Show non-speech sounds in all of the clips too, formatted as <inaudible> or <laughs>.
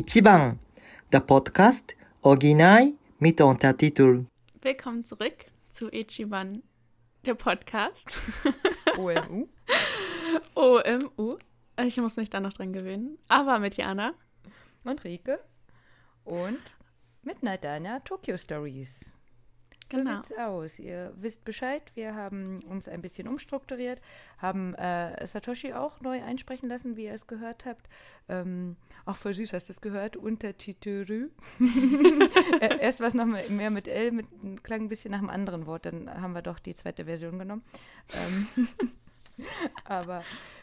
Ichiban, der Podcast Original mit Untertitel. Willkommen zurück zu Ichiban, der Podcast. <laughs> OMU. OMU. Ich muss mich da noch dran gewöhnen. Aber mit Jana. Und Rike. Und Midnight Diner Tokyo Stories. So Genau. sieht's aus. Ihr wisst Bescheid. Wir haben uns ein bisschen umstrukturiert, haben äh, Satoshi auch neu einsprechen lassen, wie ihr es gehört habt. Ähm, auch voll süß, hast du es gehört? Untertitel. <laughs> Äh, Erst war es noch mehr mit L, mit, klang ein bisschen nach einem anderen Wort. Dann haben wir doch die zweite Version genommen. Ähm, <laughs> aber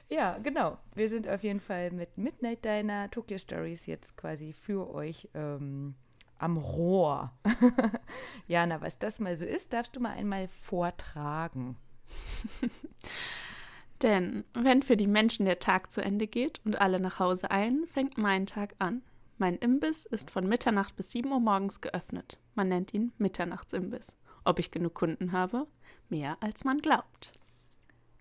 ja, genau. Wir sind auf jeden Fall mit Midnight Diner Tokyo Stories jetzt quasi für euch ähm, am Rohr. <laughs> Jana, was das mal so ist, darfst du mal einmal vortragen. <laughs> Denn wenn für die Menschen der Tag zu Ende geht und alle nach Hause eilen, fängt mein Tag an. Mein Imbiss ist von Mitternacht bis 7 Uhr morgens geöffnet. Man nennt ihn Mitternachtsimbiss. Ob ich genug Kunden habe? Mehr als man glaubt.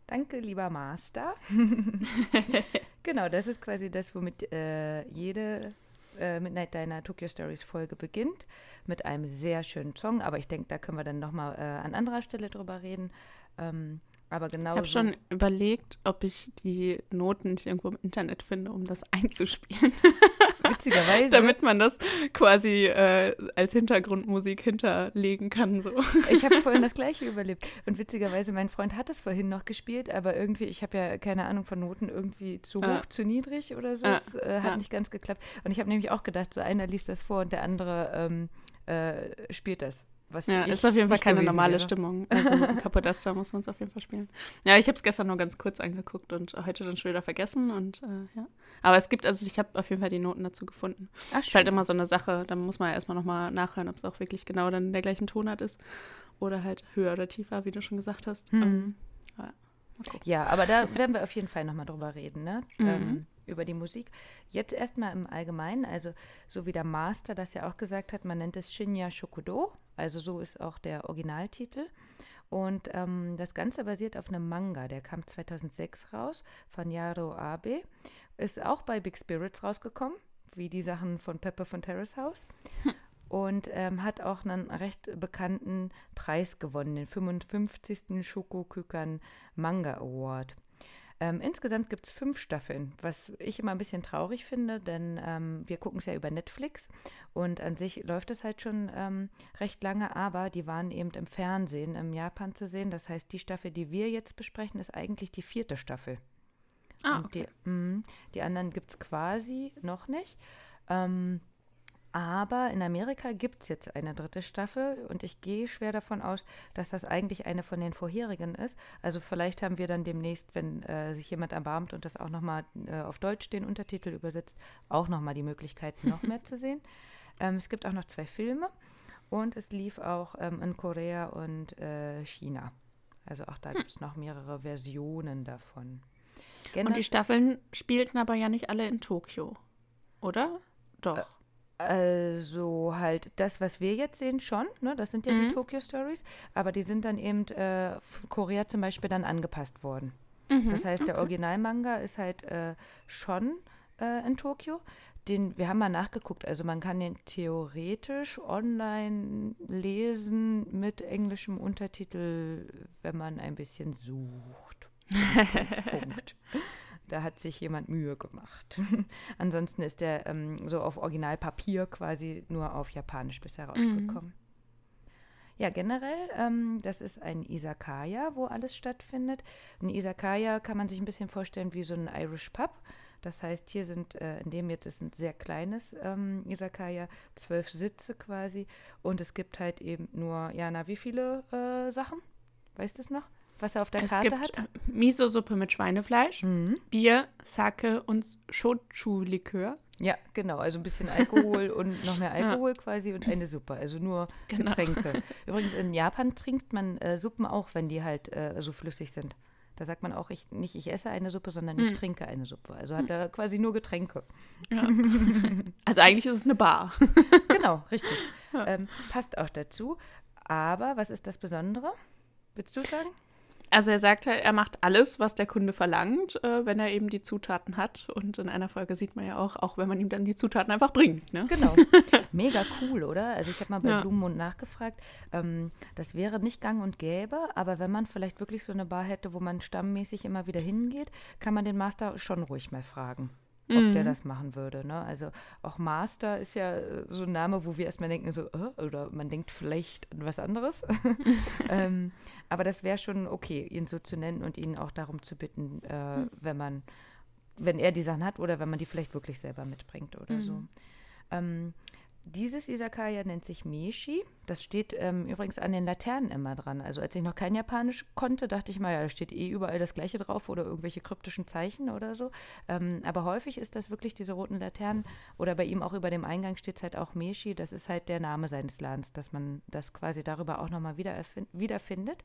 Danke, lieber Master. <laughs> genau, das ist quasi das, womit äh, jede äh, Midnight Diner Tokyo Stories Folge beginnt. Mit einem sehr schönen Song. Aber ich denke, da können wir dann nochmal äh, an anderer Stelle drüber reden. Ähm, aber genau Ich habe schon überlegt, ob ich die Noten nicht irgendwo im Internet finde, um das <laughs> einzuspielen. <laughs> witzigerweise. Damit man das quasi äh, als Hintergrundmusik hinterlegen kann. So. Ich habe vorhin das <laughs> gleiche überlebt. Und witzigerweise, mein Freund hat es vorhin noch gespielt, aber irgendwie, ich habe ja keine Ahnung von Noten, irgendwie zu hoch, Ah. zu niedrig oder so. Ah, Es äh, hat ja. nicht ganz geklappt. Und ich habe nämlich auch gedacht, so einer liest das vor und der andere ähm, äh, spielt das. Was Ja, ich ist auf jeden Fall keine normale wäre. Stimmung. <laughs> Also ein Kapodasta muss man es auf jeden Fall spielen. Ja, ich habe es gestern nur ganz kurz angeguckt und heute dann schon wieder vergessen. Und äh, ja. Aber es gibt, also ich habe auf jeden Fall die Noten dazu gefunden. Ach, Ist halt immer so eine Sache, da muss man ja erstmal nochmal nachhören, ob es auch wirklich genau dann der gleichen Tonart ist. Oder halt höher oder tiefer, wie du schon gesagt hast. Mhm. Ähm, ja. Ja, aber da werden wir auf jeden Fall nochmal drüber reden, ne? Mhm. Ähm, über die Musik. Jetzt erstmal im Allgemeinen, also so wie der Master das ja auch gesagt hat, man nennt es Shinya Shokudo, also so ist auch der Originaltitel. Und ähm, das Ganze basiert auf einem Manga, der kam 2006 raus von Yaro Abe, ist auch bei Big Spirits rausgekommen, wie die Sachen von Pepper von Terrace House. Und ähm, hat auch einen recht bekannten Preis gewonnen, den 55. Shokokukan Manga Award. Ähm, insgesamt gibt es fünf Staffeln, was ich immer ein bisschen traurig finde, denn ähm, wir gucken es ja über Netflix und an sich läuft es halt schon ähm, recht lange, aber die waren eben im Fernsehen im Japan zu sehen. Das heißt, die Staffel, die wir jetzt besprechen, ist eigentlich die vierte Staffel. Ah, okay. die, mh, die anderen gibt es quasi noch nicht. Ähm, aber in Amerika gibt es jetzt eine dritte Staffel und ich gehe schwer davon aus, dass das eigentlich eine von den vorherigen ist. Also vielleicht haben wir dann demnächst, wenn äh, sich jemand erbarmt und das auch nochmal äh, auf Deutsch den Untertitel übersetzt, auch nochmal die Möglichkeit, noch mehr zu sehen. <laughs> Ähm, es gibt auch noch zwei Filme und es lief auch ähm, in Korea und äh, China. Also auch da gibt es noch mehrere Versionen davon. Und die Staffeln spielten aber ja nicht alle in Tokio, oder? Doch. Also halt das, was wir jetzt sehen, schon. Ne? Das sind ja Mhm. die Tokyo Stories. Aber die sind dann eben äh, Korea zum Beispiel dann angepasst worden. Mhm. Das heißt, der Originalmanga ist halt äh, schon äh, in Tokio. Den, wir haben mal nachgeguckt, also man kann den theoretisch online lesen mit englischem Untertitel, wenn man ein bisschen sucht. <laughs> Punkt. Da hat sich jemand Mühe gemacht. <laughs> Ansonsten ist der ähm, so auf Originalpapier quasi nur auf Japanisch bisher rausgekommen. Ja, generell, ähm, das ist ein Isakaya, wo alles stattfindet. Ein Isakaya kann man sich ein bisschen vorstellen wie so ein Irish Pub. Das heißt, hier sind, äh, in dem jetzt ist ein sehr kleines ähm, Isakaya, zwölf Sitze quasi. Und es gibt halt eben nur, Jana, wie viele äh, Sachen? Weißt du es noch? Was er auf der es Karte gibt hat? Miso-Suppe mit Schweinefleisch, Mhm. Bier, Sake und Shochu-Likör. Ja, genau. Also ein bisschen Alkohol und <laughs> noch mehr Alkohol quasi und eine Suppe. Also nur Genau. Getränke. <laughs> Übrigens, in Japan trinkt man äh, Suppen auch, wenn die halt äh, so flüssig sind. Da sagt man auch, ich, nicht ich esse eine Suppe, sondern ich Hm. trinke eine Suppe. Also hat er quasi nur Getränke. Ja. <laughs> also eigentlich ist es eine Bar. Genau, richtig. Ähm, passt auch dazu. Aber was ist das Besondere? Willst du sagen? Also er sagt halt, er macht alles, was der Kunde verlangt, äh, wenn er eben die Zutaten hat. Und in einer Folge sieht man ja auch, auch wenn man ihm dann die Zutaten einfach bringt. Ne? Genau. <laughs> Mega cool, oder? Also ich habe mal bei Ja. Blumenmund nachgefragt. Ähm, das wäre nicht gang und gäbe, aber wenn man vielleicht wirklich so eine Bar hätte, wo man stammmäßig immer wieder hingeht, kann man den Master schon ruhig mal fragen. Ob der Mhm. das machen würde. Ne? Also auch Master ist ja äh, so ein Name, wo wir erstmal denken, so, äh, oder man denkt vielleicht an was anderes. <laughs> ähm, aber das wäre schon okay, ihn so zu nennen und ihn auch darum zu bitten, äh, wenn man, wenn er die Sachen hat oder wenn man die vielleicht wirklich selber mitbringt oder so. Ähm, dieses Isakaya nennt sich Meshi. Das steht ähm, übrigens an den Laternen immer dran. Also als ich noch kein Japanisch konnte, dachte ich mal, ja, da steht eh überall das Gleiche drauf oder irgendwelche kryptischen Zeichen oder so. Ähm, aber häufig ist das wirklich diese roten Laternen oder bei ihm auch über dem Eingang steht es halt auch Meshi. Das ist halt der Name seines Ladens, dass man das quasi darüber auch nochmal wieder wiederfindet.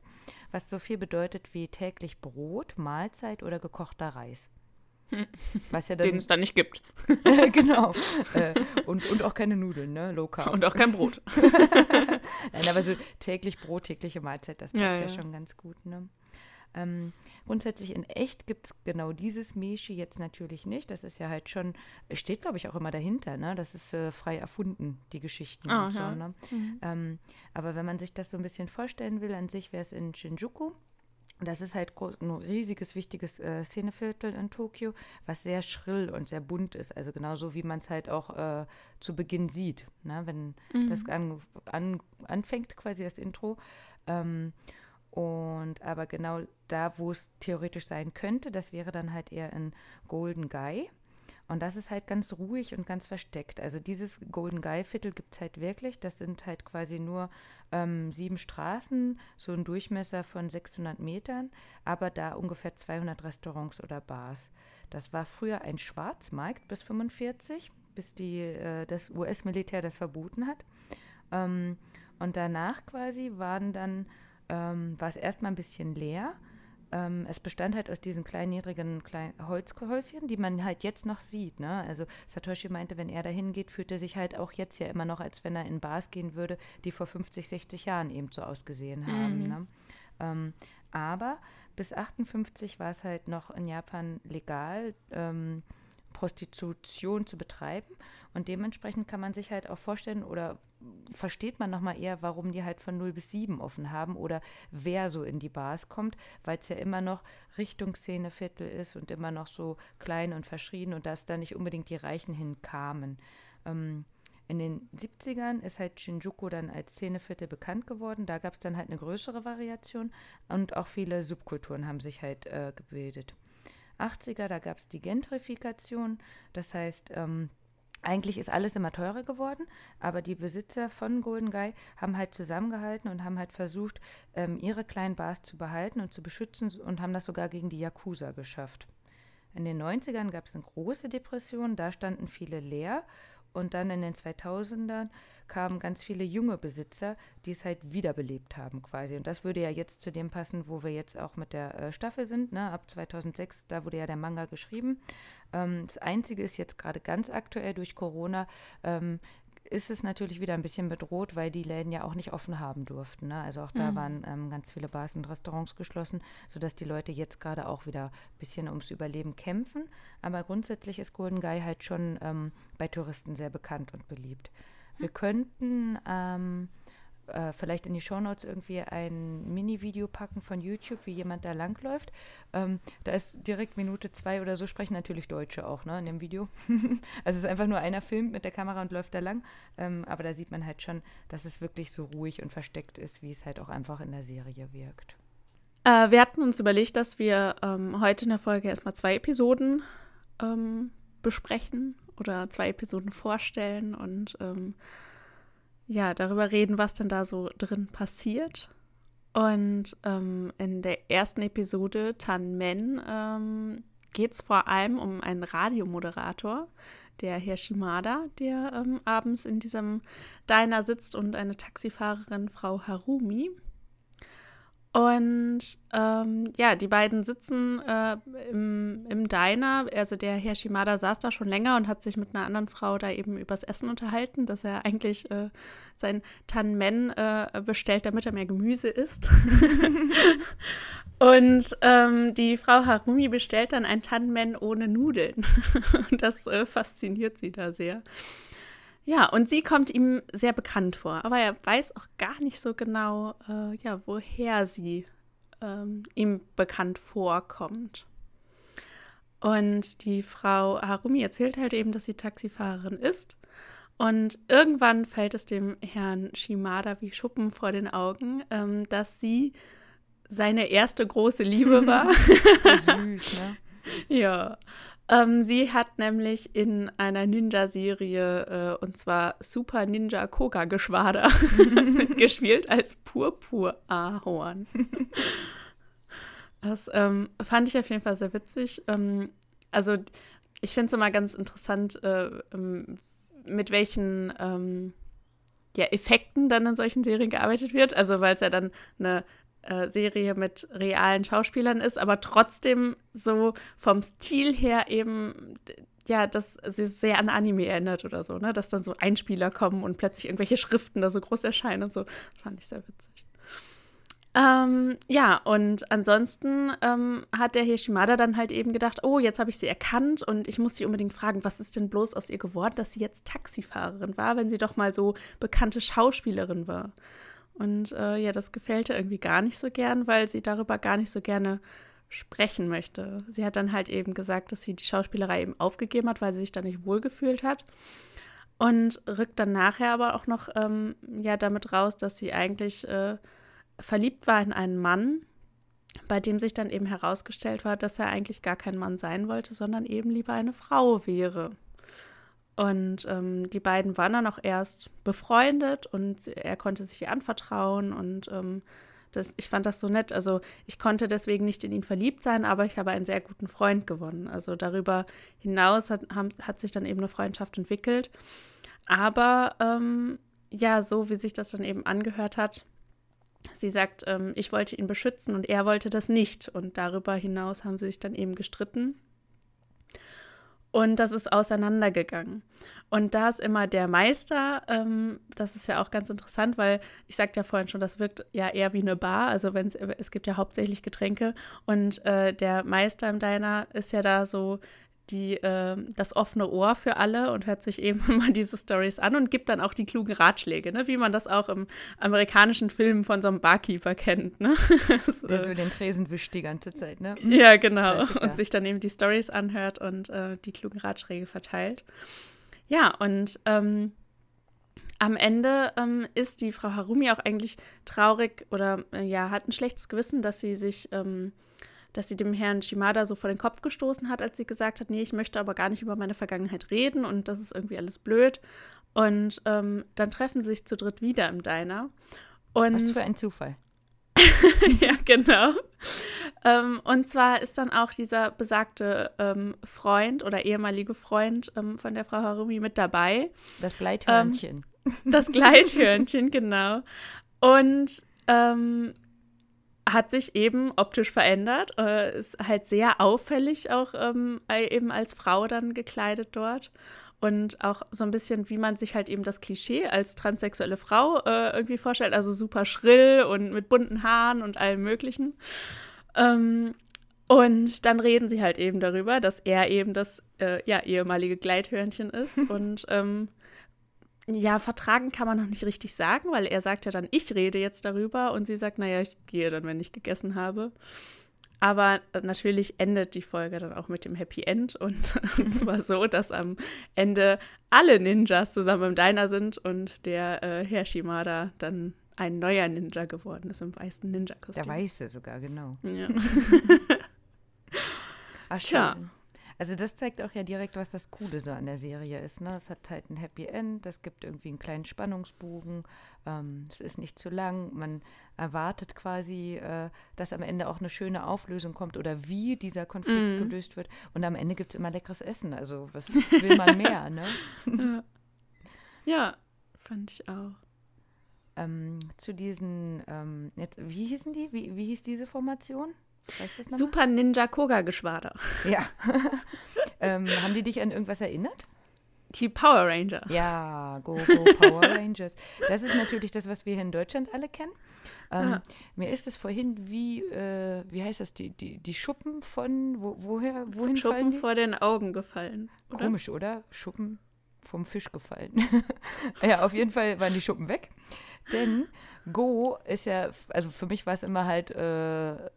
Was so viel bedeutet wie täglich Brot, Mahlzeit oder gekochter Reis. <laughs> Was ja Den es dann nicht gibt. <laughs> genau. Äh, und, und auch keine Nudeln, ne? Low Carb. Und auch kein Brot. <laughs> Nein, aber so täglich Brot, tägliche Mahlzeit, das passt Ja, ja, ja. schon ganz gut, ne? Ähm, grundsätzlich in echt gibt es genau dieses Meshi jetzt natürlich nicht. Das ist ja halt schon, steht glaube ich auch immer dahinter, ne? Das ist äh, frei erfunden, die Geschichten Ah, und so, ne? Ähm, aber wenn man sich das so ein bisschen vorstellen will, an sich wäre es in Shinjuku. Das ist halt groß, ein riesiges, wichtiges äh, Szeneviertel in Tokio, was sehr schrill und sehr bunt ist. Also genauso wie man es halt auch äh, zu Beginn sieht, ne? wenn das an, an, anfängt, quasi das Intro. Ähm, und aber genau da, wo es theoretisch sein könnte, das wäre dann halt eher in Golden Guy. Und das ist halt ganz ruhig und ganz versteckt. Also dieses Golden Guy-Viertel gibt es halt wirklich. Das sind halt quasi nur ähm, sieben Straßen, so ein Durchmesser von 600 Metern, aber da ungefähr 200 Restaurants oder Bars. Das war früher ein Schwarzmarkt bis 45, bis die, äh, das US-Militär das verboten hat. Ähm, und danach quasi waren dann, ähm, war es erstmal ein bisschen leer. Ähm, es bestand halt aus diesen kleinen, niedrigen kleinen Holzhäuschen, die man halt jetzt noch sieht. Ne? Also Satoshi meinte, wenn er dahin geht, fühlt er sich halt auch jetzt ja immer noch, als wenn er in Bars gehen würde, die vor 50, 60 Jahren eben so ausgesehen haben. Ne? Ähm, aber bis 58 war es halt noch in Japan legal, ähm, Prostitution zu betreiben. Und dementsprechend kann man sich halt auch vorstellen oder versteht man nochmal eher, warum die halt von 0 bis 7 offen haben oder wer so in die Bars kommt, weil es ja immer noch Richtungsszeneviertel ist und immer noch so klein und verschrien und dass da nicht unbedingt die Reichen hinkamen. Ähm, in den 70ern ist halt Shinjuku dann als Szeneviertel bekannt geworden. Da gab es dann halt eine größere Variation und auch viele Subkulturen haben sich halt äh, gebildet. 80er, da gab es die Gentrifikation. Das heißt, ähm, eigentlich ist alles immer teurer geworden, aber die Besitzer von Golden Guy haben halt zusammengehalten und haben halt versucht, ähm, ihre kleinen Bars zu behalten und zu beschützen und haben das sogar gegen die Yakuza geschafft. In den 90ern gab es eine große Depression, da standen viele leer und dann in den 2000ern kamen ganz viele junge Besitzer, die es halt wiederbelebt haben quasi. Und das würde ja jetzt zu dem passen, wo wir jetzt auch mit der äh, Staffel sind. Ne? Ab 2006, da wurde ja der Manga geschrieben. Ähm, das Einzige ist jetzt gerade ganz aktuell durch Corona, ähm, ist es natürlich wieder ein bisschen bedroht, weil die Läden ja auch nicht offen haben durften. Ne? Also auch da waren ähm, ganz viele Bars und Restaurants geschlossen, sodass die Leute jetzt gerade auch wieder ein bisschen ums Überleben kämpfen. Aber grundsätzlich ist Golden Guy halt schon ähm, bei Touristen sehr bekannt und beliebt. Wir könnten ähm, äh, vielleicht in die Shownotes irgendwie ein Mini-Video packen von YouTube, wie jemand da langläuft. Ähm, da ist direkt Minute zwei oder so, sprechen natürlich Deutsche auch ne, in dem Video. <laughs> also es ist einfach nur einer filmt mit der Kamera und läuft da lang. Ähm, aber da sieht man halt schon, dass es wirklich so ruhig und versteckt ist, wie es halt auch einfach in der Serie wirkt. Äh, wir hatten uns überlegt, dass wir ähm, heute in der Folge erstmal zwei Episoden ähm, besprechen oder zwei Episoden vorstellen und ähm, ja, darüber reden, was denn da so drin passiert. Und ähm, in der ersten Episode, Tan Men, ähm, geht es vor allem um einen Radiomoderator, der Herr Shimada, der ähm, abends in diesem Diner sitzt und eine Taxifahrerin, Frau Harumi. Und ähm, ja, die beiden sitzen äh, im, im Diner. Also der Herr Shimada saß da schon länger und hat sich mit einer anderen Frau da eben übers Essen unterhalten, dass er eigentlich äh, sein Tanmen äh, bestellt, damit er mehr Gemüse isst. <laughs> und ähm, die Frau Harumi bestellt dann ein Tanmen ohne Nudeln. <laughs> das äh, fasziniert sie da sehr. Ja, und sie kommt ihm sehr bekannt vor, aber er weiß auch gar nicht so genau, äh, ja, woher sie ähm, ihm bekannt vorkommt. Und die Frau Harumi erzählt halt eben, dass sie Taxifahrerin ist. Und irgendwann fällt es dem Herrn Shimada wie Schuppen vor den Augen, ähm, dass sie seine erste große Liebe <laughs> war. Süß, ne? <laughs> ja. Ähm, sie hat nämlich in einer Ninja-Serie, äh, und zwar Super Ninja Koga Geschwader, <laughs> mitgespielt als Purpur-Ahorn. <laughs> das ähm, fand ich auf jeden Fall sehr witzig. Ähm, also, ich finde es immer ganz interessant, äh, ähm, mit welchen ähm, ja, Effekten dann in solchen Serien gearbeitet wird. Also, weil es ja dann eine äh, Serie mit realen Schauspielern ist, aber trotzdem so vom Stil her eben, ja, dass sie sehr an Anime erinnert oder so, ne? Dass dann so Einspieler kommen und plötzlich irgendwelche Schriften da so groß erscheinen und so. Fand ich sehr witzig. Ähm, ja, und ansonsten ähm, hat der Hishimada dann halt eben gedacht, oh, jetzt habe ich sie erkannt und ich muss sie unbedingt fragen, was ist denn bloß aus ihr geworden, dass sie jetzt Taxifahrerin war, wenn sie doch mal so bekannte Schauspielerin war. Und äh, ja, das gefällt ihr irgendwie gar nicht so gern, weil sie darüber gar nicht so gerne sprechen möchte. Sie hat dann halt eben gesagt, dass sie die Schauspielerei eben aufgegeben hat, weil sie sich da nicht wohlgefühlt hat. Und rückt dann nachher aber auch noch ähm, ja damit raus, dass sie eigentlich äh, verliebt war in einen Mann, bei dem sich dann eben herausgestellt war, dass er eigentlich gar kein Mann sein wollte, sondern eben lieber eine Frau wäre. Und ähm, die beiden waren dann auch erst befreundet und er konnte sich ihr anvertrauen und ähm, das, ich fand das so nett. Also ich konnte deswegen nicht in ihn verliebt sein, aber ich habe einen sehr guten Freund gewonnen. Also darüber hinaus hat, hat sich dann eben eine Freundschaft entwickelt. Aber ähm, ja, so wie sich das dann eben angehört hat, sie sagt, ähm, ich wollte ihn beschützen und er wollte das nicht. Und darüber hinaus haben sie sich dann eben gestritten. Und das ist auseinandergegangen. Und da ist immer der Meister, ähm, das ist ja auch ganz interessant, weil ich sagte ja vorhin schon, das wirkt ja eher wie eine Bar. Also wenn es gibt ja hauptsächlich Getränke und äh, der Meister im Diner ist ja da so die, äh, das offene Ohr für alle und hört sich eben <laughs> immer diese Stories an und gibt dann auch die klugen Ratschläge, ne? wie man das auch im amerikanischen Film von so einem Barkeeper kennt. Ne? <laughs> so, Der so den Tresen wischt die ganze Zeit, ne? Ja, genau. Klassiker. Und sich dann eben die Stories anhört und äh, die klugen Ratschläge verteilt. Ja, und ähm, am Ende ähm, ist die Frau Harumi auch eigentlich traurig oder äh, ja, hat ein schlechtes Gewissen, dass sie sich ähm, dass sie dem Herrn Shimada so vor den Kopf gestoßen hat, als sie gesagt hat, nee, ich möchte aber gar nicht über meine Vergangenheit reden und das ist irgendwie alles blöd. Und ähm, dann treffen sie sich zu dritt wieder im Diner. Und Was für ein Zufall. <laughs> ja, genau. Ähm, und zwar ist dann auch dieser besagte ähm, Freund oder ehemalige Freund ähm, von der Frau Harumi mit dabei. Das Gleithörnchen. Ähm, das Gleithörnchen, <laughs> genau. Und ähm, hat sich eben optisch verändert, äh, ist halt sehr auffällig auch ähm, eben als Frau dann gekleidet dort. Und auch so ein bisschen, wie man sich halt eben das Klischee als transsexuelle Frau äh, irgendwie vorstellt, also super schrill und mit bunten Haaren und allem Möglichen. Ähm, und dann reden sie halt eben darüber, dass er eben das äh, ja, ehemalige Gleithörnchen ist. <laughs> Und ähm, ja, vertragen kann man noch nicht richtig sagen, weil er sagt ja dann, ich rede jetzt darüber und sie sagt, naja, ich gehe dann, wenn ich gegessen habe. Aber natürlich endet die Folge dann auch mit dem Happy End und, <laughs> und <laughs> zwar so, dass am Ende alle Ninjas zusammen im Diner sind und der äh, Herr Shimada dann ein neuer Ninja geworden ist im weißen Ninja-Kostüm. Der weiße sogar, genau. Ja. <laughs> Ach. Tja. Also das zeigt auch ja direkt, was das Coole so an der Serie ist. Ne? Es hat halt ein Happy End, es gibt irgendwie einen kleinen Spannungsbogen, ähm, es ist nicht zu lang, man erwartet quasi, äh, dass am Ende auch eine schöne Auflösung kommt oder wie dieser Konflikt mm. gelöst wird. Und am Ende gibt es immer leckeres Essen. Also was <laughs> will man mehr, ne? ja. ja, fand ich auch. ähm, zu diesen, ähm, jetzt, wie hießen die? Wie, wie hieß diese Formation? Super Ninja Koga Geschwader. Ja. <laughs> ähm, haben die dich an irgendwas erinnert? Die Power Ranger. Ja, Go Go Power Rangers. Das ist natürlich das, was wir hier in Deutschland alle kennen. Ähm, ja. Mir ist es vorhin wie, äh, wie heißt das, die, die, die Schuppen von, wo, woher, wohin Schuppen vor den Augen gefallen. Oder? Komisch, oder? Schuppen vom Fisch gefallen. <laughs> ja, auf jeden Fall waren die Schuppen weg. Denn Go ist ja, also für mich war es immer halt, äh, äh,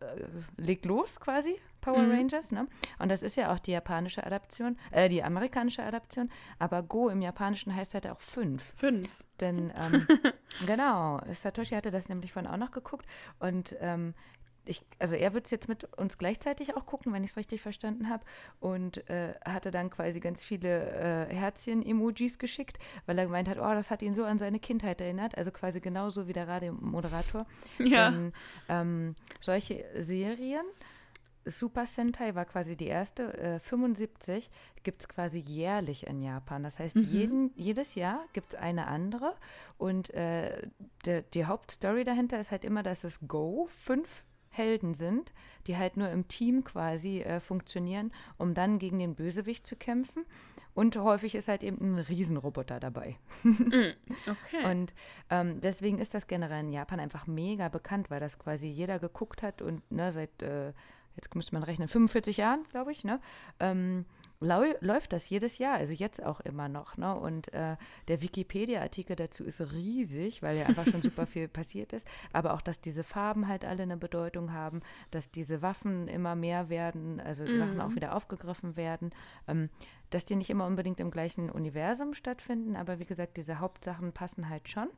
leg los quasi, Power mhm. Rangers, ne? Und das ist ja auch die japanische Adaption, äh, die amerikanische Adaption. Aber Go im Japanischen heißt halt auch fünf. Fünf. Denn, ähm, <laughs> genau, Satoshi hatte das nämlich vorhin auch noch geguckt. Und ähm, ich, also er wird es jetzt mit uns gleichzeitig auch gucken, wenn ich es richtig verstanden habe. Und äh, hatte dann quasi ganz viele äh, Herzchen-Emojis geschickt, weil er gemeint hat, oh, das hat ihn so an seine Kindheit erinnert. Also quasi genauso wie der Radiomoderator. <laughs> Ja. Denn, ähm, solche Serien Super Sentai war quasi die erste. Äh, 75 gibt es quasi jährlich in Japan. Das heißt, mhm. jeden, jedes Jahr gibt es eine andere. Und äh, de, die Hauptstory dahinter ist halt immer, dass es Go fünf Helden sind, die halt nur im Team quasi äh, funktionieren, um dann gegen den Bösewicht zu kämpfen. Und häufig ist halt eben ein Riesenroboter dabei. Mm, <laughs> okay. Und ähm, deswegen ist das generell in Japan einfach mega bekannt, weil das quasi jeder geguckt hat und ne, seit äh, jetzt müsste man rechnen, 45 Jahren, glaube ich, ne? Ähm, läuft das jedes Jahr, also jetzt auch immer noch. Ne? Und äh, der Wikipedia-Artikel dazu ist riesig, weil ja einfach schon <laughs> super viel passiert ist. Aber auch, dass diese Farben halt alle eine Bedeutung haben, dass diese Waffen immer mehr werden, also mhm. Sachen auch wieder aufgegriffen werden, ähm, dass die nicht immer unbedingt im gleichen Universum stattfinden. Aber wie gesagt, diese Hauptsachen passen halt schon.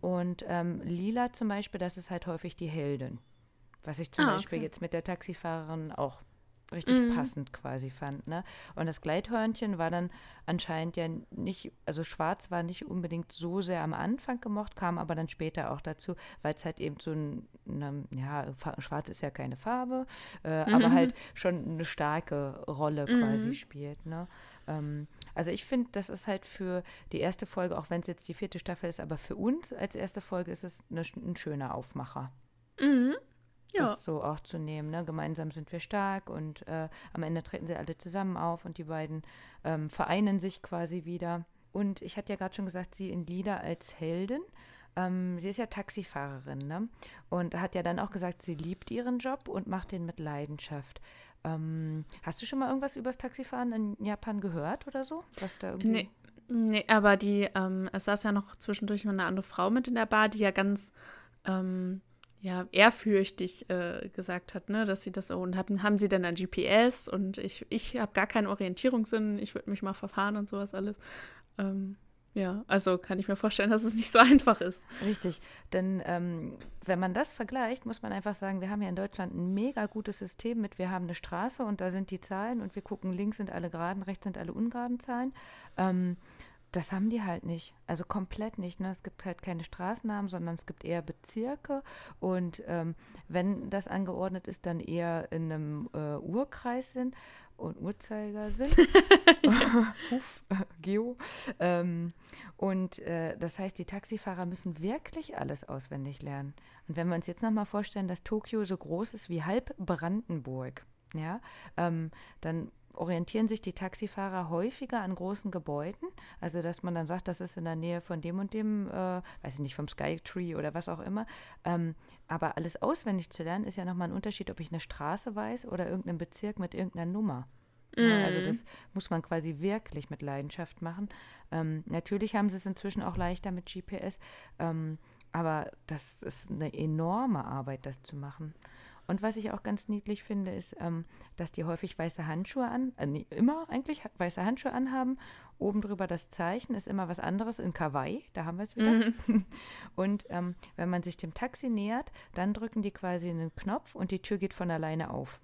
Und ähm, Lila zum Beispiel, das ist halt häufig die Heldin. Was ich zum ah, Beispiel okay. jetzt mit der Taxifahrerin auch richtig mhm. passend quasi fand. Ne? Und das Gleithörnchen war dann anscheinend ja nicht, also schwarz war nicht unbedingt so sehr am Anfang gemocht, kam aber dann später auch dazu, weil es halt eben so ein, eine, ja, schwarz ist ja keine Farbe, äh, mhm. aber halt schon eine starke Rolle quasi mhm. spielt. Ne? Ähm, also ich finde, das ist halt für die erste Folge, auch wenn es jetzt die vierte Staffel ist, aber für uns als erste Folge ist es eine, ein schöner Aufmacher. Mhm ja. das so auch zu nehmen. Ne? Gemeinsam sind wir stark und äh, am Ende treten sie alle zusammen auf und die beiden ähm, vereinen sich quasi wieder. Und ich hatte ja gerade schon gesagt, sie in Lieder als Heldin. Ähm, sie ist ja Taxifahrerin ne? und hat ja dann auch gesagt, sie liebt ihren Job und macht den mit Leidenschaft. Ähm, hast du schon mal irgendwas über das Taxifahren in Japan gehört oder so? Was da irgendwie nee, nee aber die, ähm, es saß ja noch zwischendurch eine andere Frau mit in der Bar, die ja ganz ähm, ja, ehrfürchtig äh, gesagt hat, ne, dass sie das so und haben, haben sie denn ein GPS und ich, ich habe gar keinen Orientierungssinn, ich würde mich mal verfahren und sowas alles. Ähm, ja, also kann ich mir vorstellen, dass es nicht so <laughs> einfach ist. Richtig, denn ähm, wenn man das vergleicht, muss man einfach sagen, wir haben ja in Deutschland ein mega gutes System mit, wir haben eine Straße und da sind die Zahlen und wir gucken, links sind alle geraden, rechts sind alle ungeraden Zahlen. Ähm, das haben die halt nicht. Also komplett nicht. Ne? Es gibt halt keine Straßennamen, sondern es gibt eher Bezirke. Und ähm, wenn das angeordnet ist, dann eher in einem äh, Urkreis und Uhrzeigersinn. Huf, <laughs> <laughs> äh, Geo. Ähm, und äh, das heißt, die Taxifahrer müssen wirklich alles auswendig lernen. Und wenn wir uns jetzt nochmal vorstellen, dass Tokio so groß ist wie halb Brandenburg, ja, ähm, dann orientieren sich die Taxifahrer häufiger an großen Gebäuden. Also, dass man dann sagt, das ist in der Nähe von dem und dem, äh, weiß ich nicht, vom Skytree oder was auch immer. Ähm, aber alles auswendig zu lernen, ist ja nochmal ein Unterschied, ob ich eine Straße weiß oder irgendeinen Bezirk mit irgendeiner Nummer. Mhm. Also, das muss man quasi wirklich mit Leidenschaft machen. Ähm, natürlich haben sie es inzwischen auch leichter mit GPS, ähm, aber das ist eine enorme Arbeit, das zu machen. Und was ich auch ganz niedlich finde, ist, ähm, dass die häufig weiße Handschuhe an, äh, nee, immer eigentlich weiße Handschuhe anhaben. Oben drüber das Zeichen ist immer was anderes in Kawaii, da haben wir es wieder. Mhm. <laughs> Und ähm, wenn man sich dem Taxi nähert, dann drücken die quasi einen Knopf und die Tür geht von alleine auf.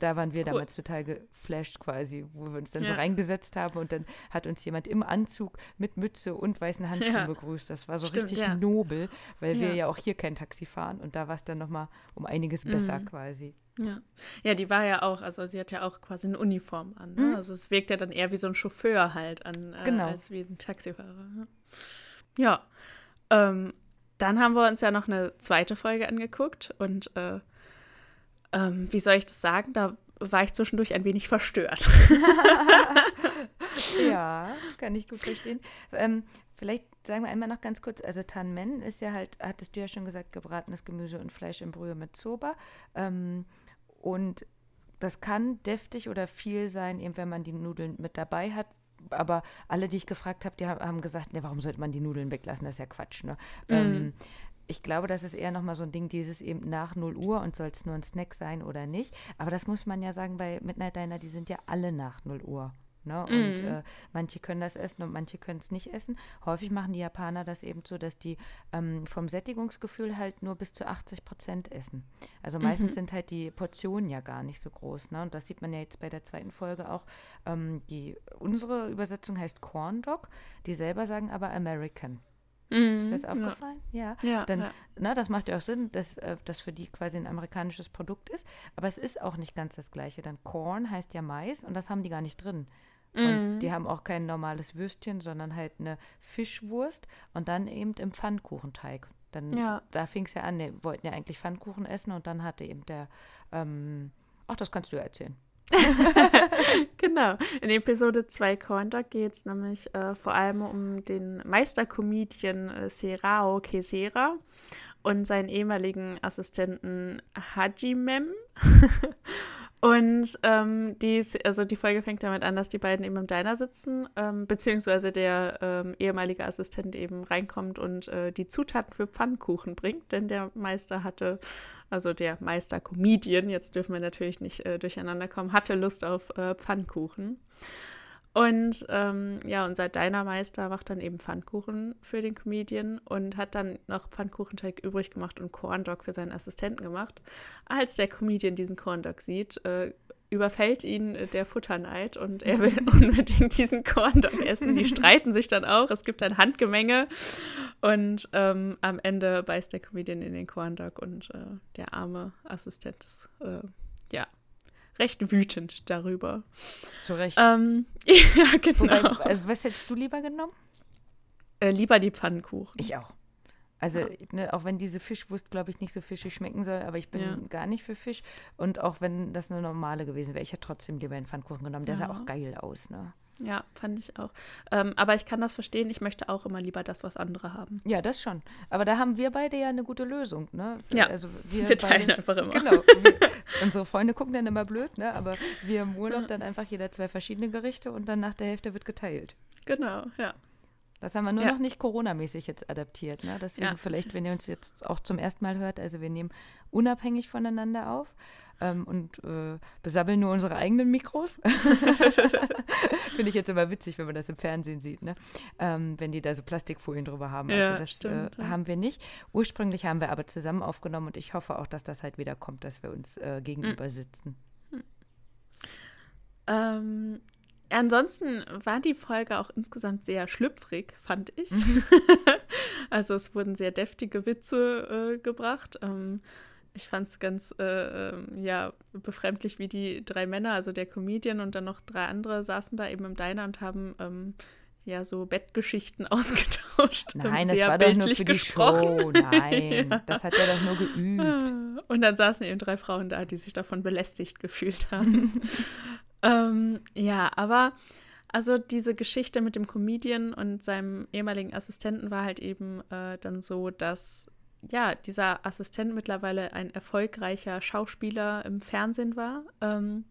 Da waren wir cool. damals total geflasht quasi, wo wir uns dann ja. so reingesetzt haben und dann hat uns jemand im Anzug mit Mütze und weißen Handschuhen ja. begrüßt. Das war so Stimmt, richtig ja. nobel, weil wir ja auch hier kein Taxi fahren und da war es dann nochmal um einiges besser mhm. quasi. Ja. ja, die war ja auch, also sie hat ja auch quasi eine Uniform an. Ne? Mhm. Also es wirkt ja dann eher wie so ein Chauffeur halt an, äh, genau. als wie ein Taxifahrer. Ja, ähm, dann haben wir uns ja noch eine zweite Folge angeguckt und äh, ähm, wie soll ich das sagen? Da war ich zwischendurch ein wenig verstört. <laughs> ja, kann ich gut verstehen. Ähm, vielleicht sagen wir einmal noch ganz kurz, also Tan Men ist ja halt, hattest du ja schon gesagt, gebratenes Gemüse und Fleisch in Brühe mit Soba. Ähm, und das kann deftig oder viel sein, eben wenn man die Nudeln mit dabei hat. Aber alle, die ich gefragt habe, die haben gesagt, ne, warum sollte man die Nudeln weglassen? Das ist ja Quatsch. Ne? Mm. Ähm, ich glaube, das ist eher nochmal so ein Ding, dieses eben nach 0 Uhr und soll es nur ein Snack sein oder nicht. Aber das muss man ja sagen, bei Midnight Diner, die sind ja alle nach 0 Uhr. Ne? Und mm. äh, manche können das essen und manche können es nicht essen. Häufig machen die Japaner das eben so, dass die ähm, vom Sättigungsgefühl halt nur bis zu 80 Prozent essen. Also meistens mhm. sind halt die Portionen ja gar nicht so groß. Ne? Und das sieht man ja jetzt bei der zweiten Folge auch. Ähm, die, unsere Übersetzung heißt Corn Dog. Die selber sagen aber American. Mm, ist das aufgefallen? Ja. ja. ja Dann, ja. Na, ne, das macht ja auch Sinn, dass äh, das für die quasi ein amerikanisches Produkt ist. Aber es ist auch nicht ganz das Gleiche. Dann Corn heißt ja Mais und das haben die gar nicht drin. Und mhm. die haben auch kein normales Würstchen, sondern halt eine Fischwurst und dann eben im Pfannkuchenteig. Dann, ja. Da fing es ja an, die wollten ja eigentlich Pfannkuchen essen und dann hatte eben der, ähm, ach, das kannst du ja erzählen. <laughs> genau. In Episode 2 Corndog geht es nämlich äh, vor allem um den Meisterkomedian äh, Serao Kesera und seinen ehemaligen Assistenten Hajimem. <laughs> Und ähm, die, also die Folge fängt damit an, dass die beiden eben im Diner sitzen, ähm, beziehungsweise der ähm, ehemalige Assistent eben reinkommt und äh, die Zutaten für Pfannkuchen bringt, denn der Meister hatte, also der Meister Comedian, jetzt dürfen wir natürlich nicht äh, durcheinander kommen, hatte Lust auf äh, Pfannkuchen. Und ähm, ja, unser Dinermeister macht dann eben Pfannkuchen für den Comedian und hat dann noch Pfannkuchenteig übrig gemacht und Corndog für seinen Assistenten gemacht. Als der Comedian diesen Corndog sieht, äh, überfällt ihn der Futterneid und er will <laughs> unbedingt diesen Corndog essen. Die <laughs> streiten sich dann auch. Es gibt ein Handgemenge und ähm, am Ende beißt der Comedian in den Corndog und äh, der arme Assistent ist äh, ja recht wütend darüber. Zu Recht. Ähm, <laughs> ja, genau. Wobei, also was hättest du lieber genommen? Äh, lieber die Pfannkuchen. Ich auch. Also, ja. ne, auch wenn diese Fischwurst, glaube ich, nicht so fischig schmecken soll, aber ich bin ja. gar nicht für Fisch. Und auch wenn das eine normale gewesen wäre, ich hätte trotzdem lieber einen Pfannkuchen genommen. Der ja. sah auch geil aus, ne? Ja, fand ich auch. Ähm, aber ich kann das verstehen, ich möchte auch immer lieber das, was andere haben. Ja, das schon. Aber da haben wir beide ja eine gute Lösung, ne? Ja, also wir, wir teilen beide, einfach immer. Genau. Wir, <laughs> unsere Freunde gucken dann immer blöd, ne? Aber wir im Urlaub dann einfach jeder zwei verschiedene Gerichte und dann nach der Hälfte wird geteilt. Genau, ja. Das haben wir nur ja. noch nicht Corona-mäßig jetzt adaptiert. Ne? Deswegen ja. vielleicht, wenn ihr uns jetzt auch zum ersten Mal hört, also wir nehmen unabhängig voneinander auf ähm, und äh, besabbeln nur unsere eigenen Mikros. <laughs> Finde ich jetzt immer witzig, wenn man das im Fernsehen sieht, ne? Ähm, wenn die da so Plastikfolien drüber haben. Also ja, das stimmt, äh, haben wir nicht. Ursprünglich haben wir aber zusammen aufgenommen und ich hoffe auch, dass das halt wieder kommt, dass wir uns äh, gegenüber sitzen. Hm. Ähm, ansonsten war die Folge auch insgesamt sehr schlüpfrig, fand ich. Mhm. <laughs> also es wurden sehr deftige Witze äh, gebracht. Ähm, ich fand es ganz äh, ähm, ja, befremdlich, wie die drei Männer, also der Comedian und dann noch drei andere, saßen da eben im Diner und haben ähm, ja so Bettgeschichten <laughs> ausgetauscht. Nein, das war doch nur für die gesprochen. Show. <laughs> Nein, ja. das hat er doch nur geübt. Und dann saßen eben drei Frauen da, die sich davon belästigt gefühlt haben. Ähm, ja, aber also diese Geschichte mit dem Comedian und seinem ehemaligen Assistenten war halt eben äh, dann so, dass ja, dieser Assistent mittlerweile ein erfolgreicher Schauspieler im Fernsehen war. Ähm,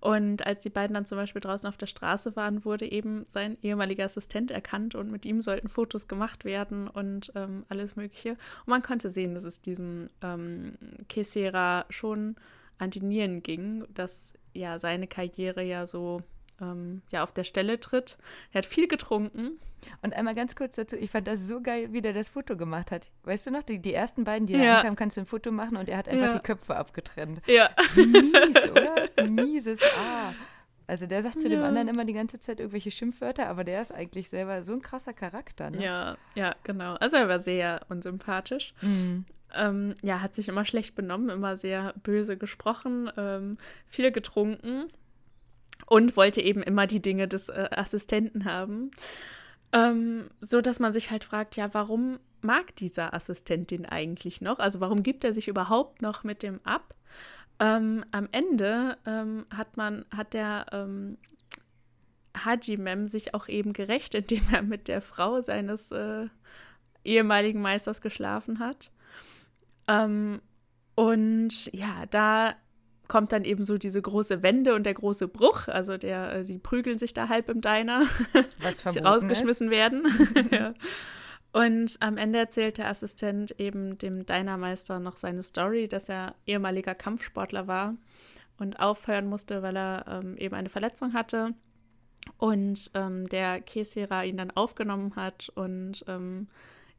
und als die beiden dann zum Beispiel draußen auf der Straße waren, wurde eben sein ehemaliger Assistent erkannt und mit ihm sollten Fotos gemacht werden und ähm, alles Mögliche. Und man konnte sehen, dass es diesem ähm, Kesera schon an die Nieren ging, dass ja seine Karriere ja so ähm, ja auf der Stelle tritt. Er hat viel getrunken. Und einmal ganz kurz dazu, ich fand das so geil, wie der das Foto gemacht hat. Weißt du noch, die, die ersten beiden, die ja. ankamen, kannst du ein Foto machen und er hat einfach ja. die Köpfe abgetrennt. Ja. Mies, oder? Mieses A. Also der sagt zu ja. dem anderen immer die ganze Zeit irgendwelche Schimpfwörter, aber der ist eigentlich selber so ein krasser Charakter. Ne? Ja, ja, genau. Also er war sehr unsympathisch. Mhm. Ähm, ja, hat sich immer schlecht benommen, immer sehr böse gesprochen, ähm, viel getrunken und wollte eben immer die Dinge des äh, Assistenten haben. Ähm, so dass man sich halt fragt, ja, warum mag dieser Assistent den eigentlich noch? Also warum gibt er sich überhaupt noch mit dem ab? Ähm, am Ende ähm, hat man, hat der ähm, Hajimem sich auch eben gerecht, indem er mit der Frau seines äh, ehemaligen Meisters geschlafen hat. Ähm, und ja, da kommt dann eben so diese große Wende und der große Bruch. Also der, äh, sie prügeln sich da halb im Diner, <laughs> Was sie verboten rausgeschmissen werden. <laughs> ja. Und am Ende erzählt der Assistent eben dem Dinermeister noch seine Story, dass er ehemaliger Kampfsportler war und aufhören musste, weil er ähm, eben eine Verletzung hatte. Und ähm, der Kesera ihn dann aufgenommen hat und ähm,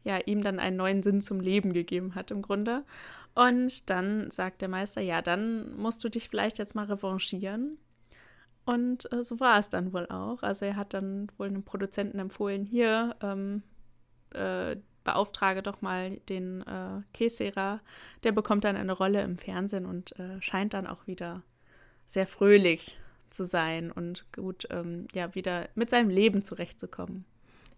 ja, ihm dann einen neuen Sinn zum Leben gegeben hat im Grunde. Und dann sagt der Meister, ja, dann musst du dich vielleicht jetzt mal revanchieren. Und äh, so war es dann wohl auch. Also er hat dann wohl einem Produzenten empfohlen, hier, ähm, äh, beauftrage doch mal den äh, Kesera. Der bekommt dann eine Rolle im Fernsehen und äh, scheint dann auch wieder sehr fröhlich zu sein und gut, ähm, ja, wieder mit seinem Leben zurechtzukommen.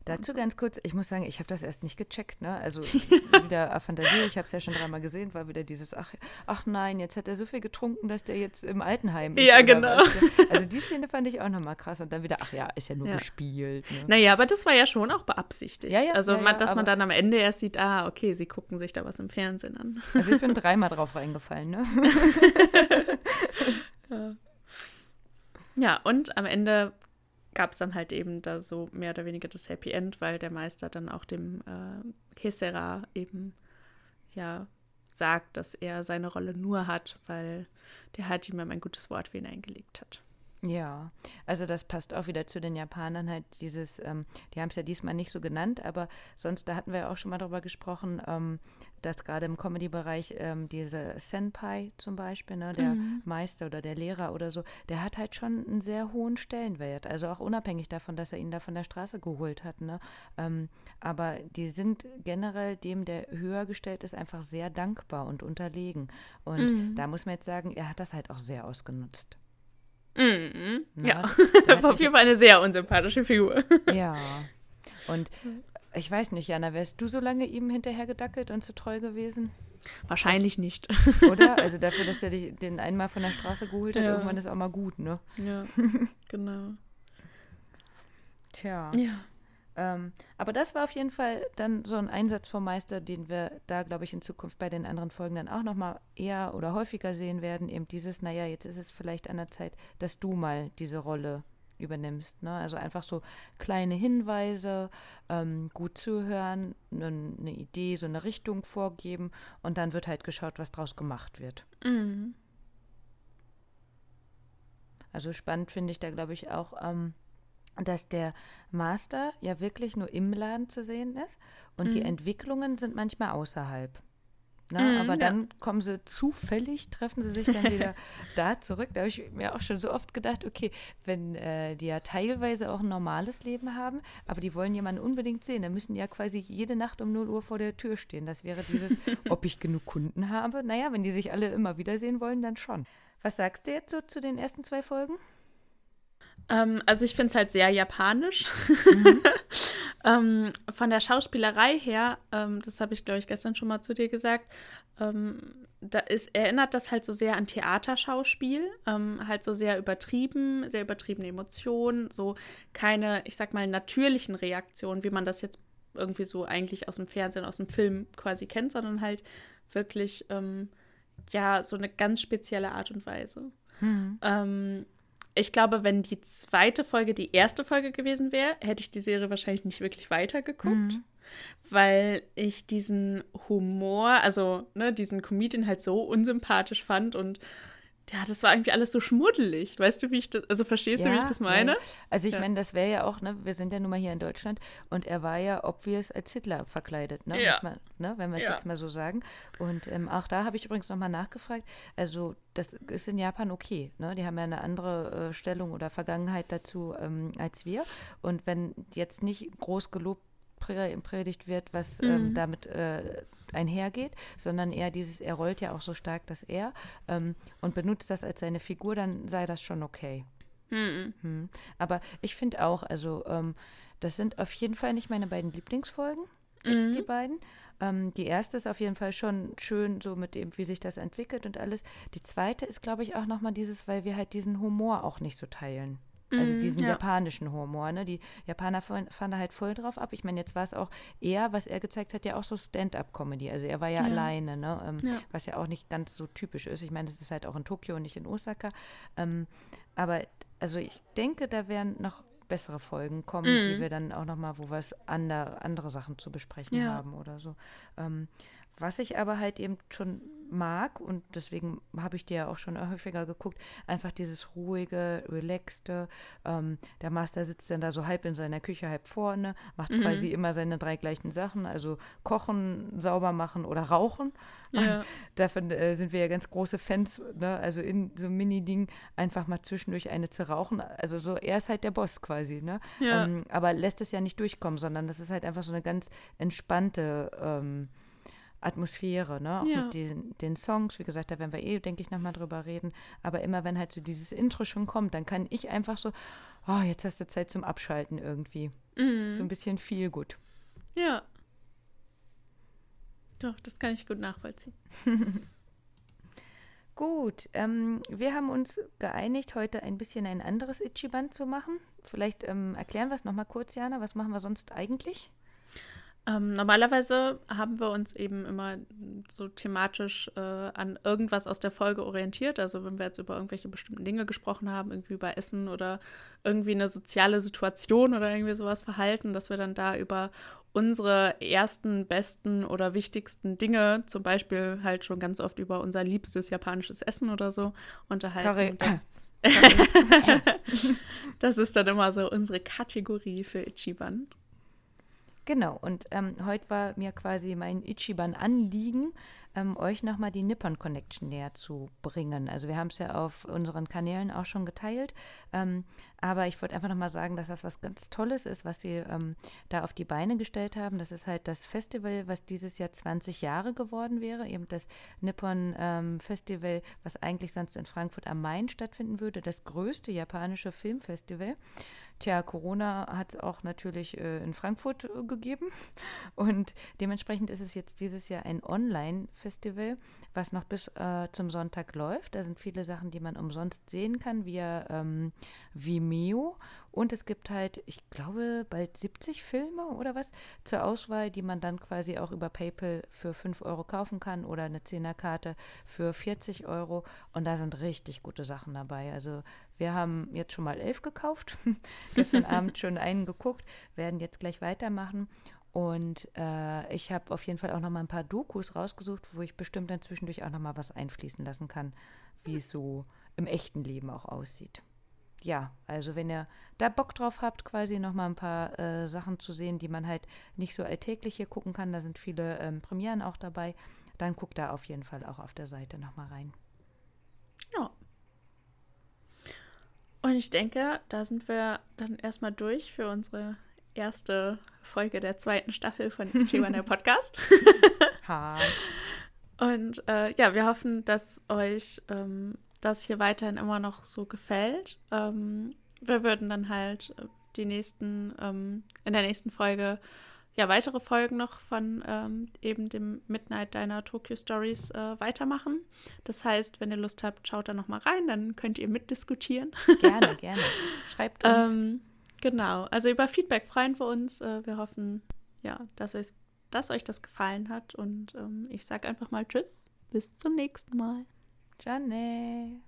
Dazu ganz kurz, ich muss sagen, ich habe das erst nicht gecheckt, ne? Also <laughs> wieder Fantasie, ich habe es ja schon dreimal gesehen, war wieder dieses, ach, ach nein, jetzt hat er so viel getrunken, dass der jetzt im Altenheim ist. Ja, genau. was. Also die Szene fand ich auch nochmal krass und dann wieder, ach ja, ist ja nur Ja. gespielt. Ne? Naja, aber das war ja schon auch beabsichtigt. Ja, ja, also, ja, man, ja, dass man dann am Ende erst sieht, ah, okay, sie gucken sich da was im Fernsehen an. <laughs> Also ich bin dreimal drauf reingefallen, ne? <laughs> Ja, und am Ende gab es dann halt eben da so mehr oder weniger das Happy End, weil der Meister dann auch dem äh, Kesera eben ja sagt, dass er seine Rolle nur hat, weil der Hajimam ein gutes Wort für ihn eingelegt hat. Ja, also das passt auch wieder zu den Japanern halt dieses, ähm, die haben es ja diesmal nicht so genannt, aber sonst, da hatten wir ja auch schon mal drüber gesprochen, ähm, dass gerade im Comedy-Bereich ähm, diese Senpai zum Beispiel, ne, der Meister oder der Lehrer oder so, der hat halt schon einen sehr hohen Stellenwert, also auch unabhängig davon, dass er ihn da von der Straße geholt hat, ne, ähm, aber die sind generell dem, der höher gestellt ist, einfach sehr dankbar und unterlegen. Und da muss man jetzt sagen, er hat das halt auch sehr ausgenutzt. Mhm. Na, <laughs> Ja, hat war auf jeden Fall eine sehr unsympathische Figur. <laughs> Ja. Und ich weiß nicht, Jana, wärst du so lange ihm hinterher gedackelt und zu treu gewesen? Wahrscheinlich nicht. Oder? <laughs> Also dafür, dass er dich den einmal von der Straße geholt hat, Ja. irgendwann ist auch mal gut, ne? Ja, genau. Tja. Ja. Ähm, aber das war auf jeden Fall dann so ein Einsatz vom Meister, den wir da, glaube ich, in Zukunft bei den anderen Folgen dann auch nochmal eher oder häufiger sehen werden. Eben dieses, naja, jetzt ist es vielleicht an der Zeit, dass du mal diese Rolle übernimmst. Ne? Also einfach so kleine Hinweise, ähm, gut zuhören, eine ne Idee, so eine Richtung vorgeben und dann wird halt geschaut, was draus gemacht wird. Mhm. Also spannend finde ich da, glaube ich, auch, ähm, dass der Master ja wirklich nur im Laden zu sehen ist und die Entwicklungen sind manchmal außerhalb. Na, Mhm, aber ja. dann kommen sie zufällig, treffen sie sich dann wieder <laughs> da zurück. Da habe ich mir auch schon so oft gedacht, okay, wenn äh, die ja teilweise auch ein normales Leben haben, aber die wollen jemanden unbedingt sehen, dann müssen die ja quasi jede Nacht um 0 Uhr vor der Tür stehen. Das wäre dieses, <laughs> ob ich genug Kunden habe. Naja, wenn die sich alle immer wiedersehen wollen, dann schon. Was sagst du jetzt so zu den ersten zwei Folgen? Ähm, also ich finde es halt sehr japanisch. <laughs> ähm, von der Schauspielerei her, ähm, das habe ich, glaube ich, gestern schon mal zu dir gesagt, ähm, da ist, erinnert das halt so sehr an Theaterschauspiel, ähm, halt so sehr übertrieben, sehr übertriebene Emotionen, so keine, ich sag mal, natürlichen Reaktionen, wie man das jetzt irgendwie so eigentlich aus dem Fernsehen, aus dem Film quasi kennt, sondern halt wirklich, ähm, ja, so eine ganz spezielle Art und Weise. Ähm, ich glaube, wenn die zweite Folge die erste Folge gewesen wäre, hätte ich die Serie wahrscheinlich nicht wirklich weitergeguckt, weil ich diesen Humor, also ne, diesen Comedian halt so unsympathisch fand und ja, das war irgendwie alles so schmuddelig. Weißt du, wie ich das, also verstehst du, wie ich das meine? ja. Also ich Ja. meine, das wäre ja auch, ne, wir sind ja nun mal hier in Deutschland und er war ja obvious als Hitler verkleidet, ne, Ja. man, ne wenn wir es Ja. jetzt mal so sagen. Und ähm, auch da habe ich übrigens nochmal nachgefragt, also das ist in Japan okay, ne, die haben ja eine andere äh, Stellung oder Vergangenheit dazu ähm, als wir und wenn jetzt nicht groß gelobt predigt wird, was ähm, damit äh, einhergeht, sondern eher dieses, er rollt ja auch so stark, dass er ähm, und benutzt das als seine Figur, dann sei das schon okay. Hm. Hm. Aber ich finde auch, also ähm, das sind auf jeden Fall nicht meine beiden Lieblingsfolgen. jetzt Mhm. die beiden. Ähm, die erste ist auf jeden Fall schon schön, so mit dem, wie sich das entwickelt und alles. Die zweite ist, glaube ich, auch nochmal dieses, weil wir halt diesen Humor auch nicht so teilen. Also Mhm, diesen ja. japanischen Humor, ne? Die Japaner fahren, fahren da halt voll drauf ab. Ich meine, jetzt war es auch eher, was er gezeigt hat, ja auch so Stand-up-Comedy. Also er war ja, Ja. alleine, ne? Ähm, Ja. Was ja auch nicht ganz so typisch ist. Ich meine, das ist halt auch in Tokio und nicht in Osaka. Ähm, aber also ich denke, da werden noch bessere Folgen kommen, die Mhm. wir dann auch nochmal, wo wir es ander, andere Sachen zu besprechen haben oder so. Ähm, was ich aber halt eben schon mag, und deswegen habe ich dir ja auch schon häufiger geguckt, einfach dieses ruhige, relaxte. Ähm, der Master sitzt dann da so halb in seiner Küche, halb vorne, macht Mhm. quasi immer seine drei gleichen Sachen, also kochen, sauber machen oder rauchen. Ja. Davon äh, sind wir ja ganz große Fans, ne? also in so einem Mini-Ding einfach mal zwischendurch eine zu rauchen. Also so, er ist halt der Boss quasi, ne? Ja. Ähm, aber lässt es ja nicht durchkommen, sondern das ist halt einfach so eine ganz entspannte ähm, Atmosphäre, ne? Auch Ja. mit den, den Songs, wie gesagt, da werden wir eh, denke ich, nochmal drüber reden. Aber immer wenn halt so dieses Intro schon kommt, dann kann ich einfach so, oh, jetzt hast du Zeit zum Abschalten irgendwie. Mhm. So ein bisschen viel gut. Ja. Doch, das kann ich gut nachvollziehen. <laughs> Gut, ähm, wir haben uns geeinigt, heute ein bisschen ein anderes Ichiban zu machen. Vielleicht ähm, erklären wir es nochmal kurz, Jana. Was machen wir sonst eigentlich? Ähm, normalerweise haben wir uns eben immer so thematisch äh, an irgendwas aus der Folge orientiert. Also wenn wir jetzt über irgendwelche bestimmten Dinge gesprochen haben, irgendwie über Essen oder irgendwie eine soziale Situation oder irgendwie sowas verhalten, dass wir dann da über unsere ersten, besten oder wichtigsten Dinge, zum Beispiel halt schon ganz oft über unser liebstes japanisches Essen oder so, unterhalten. Das, <laughs> <laughs> das ist dann immer so unsere Kategorie für Ichiban. Genau, und ähm, heute war mir quasi mein Ichiban-Anliegen, ähm, euch nochmal die Nippon Connection näher zu bringen. Also wir haben es ja auf unseren Kanälen auch schon geteilt, ähm, aber ich wollte einfach nochmal sagen, dass das was ganz Tolles ist, was sie ähm, da auf die Beine gestellt haben. Das ist halt das Festival, was dieses Jahr 20 Jahre geworden wäre, eben das Nippon ähm, Festival, was eigentlich sonst in Frankfurt am Main stattfinden würde, das größte japanische Filmfestival. Tja, Corona hat es auch natürlich äh, in Frankfurt äh, gegeben. Und dementsprechend ist es jetzt dieses Jahr ein Online-Festival, was noch bis äh, zum Sonntag läuft. Da sind viele Sachen, die man umsonst sehen kann, via ähm, Vimeo. Und es gibt halt, ich glaube, bald 70 Filme oder was zur Auswahl, die man dann quasi auch über PayPal für 5 Euro kaufen kann oder eine 10er-Karte für 40 Euro. Und da sind richtig gute Sachen dabei. Also wir haben jetzt schon mal elf gekauft, <laughs> gestern <laughs> Abend schon einen geguckt, werden jetzt gleich weitermachen. Und äh, ich habe auf jeden Fall auch noch mal ein paar Dokus rausgesucht, wo ich bestimmt dann zwischendurch auch noch mal was einfließen lassen kann, wie es so im echten Leben auch aussieht. Ja, also wenn ihr da Bock drauf habt, quasi noch mal ein paar äh, Sachen zu sehen, die man halt nicht so alltäglich hier gucken kann, da sind viele ähm, Premieren auch dabei, dann guckt da auf jeden Fall auch auf der Seite noch mal rein. Ja. Und ich denke, da sind wir dann erstmal durch für unsere erste Folge der zweiten Staffel von <laughs> Ichiban der Podcast. <laughs> Hi. Und äh, ja, wir hoffen, dass euch ähm, das hier weiterhin immer noch so gefällt. Ähm, wir würden dann halt äh, die nächsten, ähm, in der nächsten Folge ja weitere Folgen noch von ähm, eben dem Midnight Diner Tokyo Stories äh, weitermachen. Das heißt, wenn ihr Lust habt, schaut da noch mal rein, dann könnt ihr mitdiskutieren. Gerne, <laughs> gerne. Schreibt uns. Ähm, genau, also über Feedback freuen wir uns. Äh, wir hoffen, ja, dass, euch, dass euch das gefallen hat. Und ähm, ich sage einfach mal Tschüss, bis zum nächsten Mal. Janne.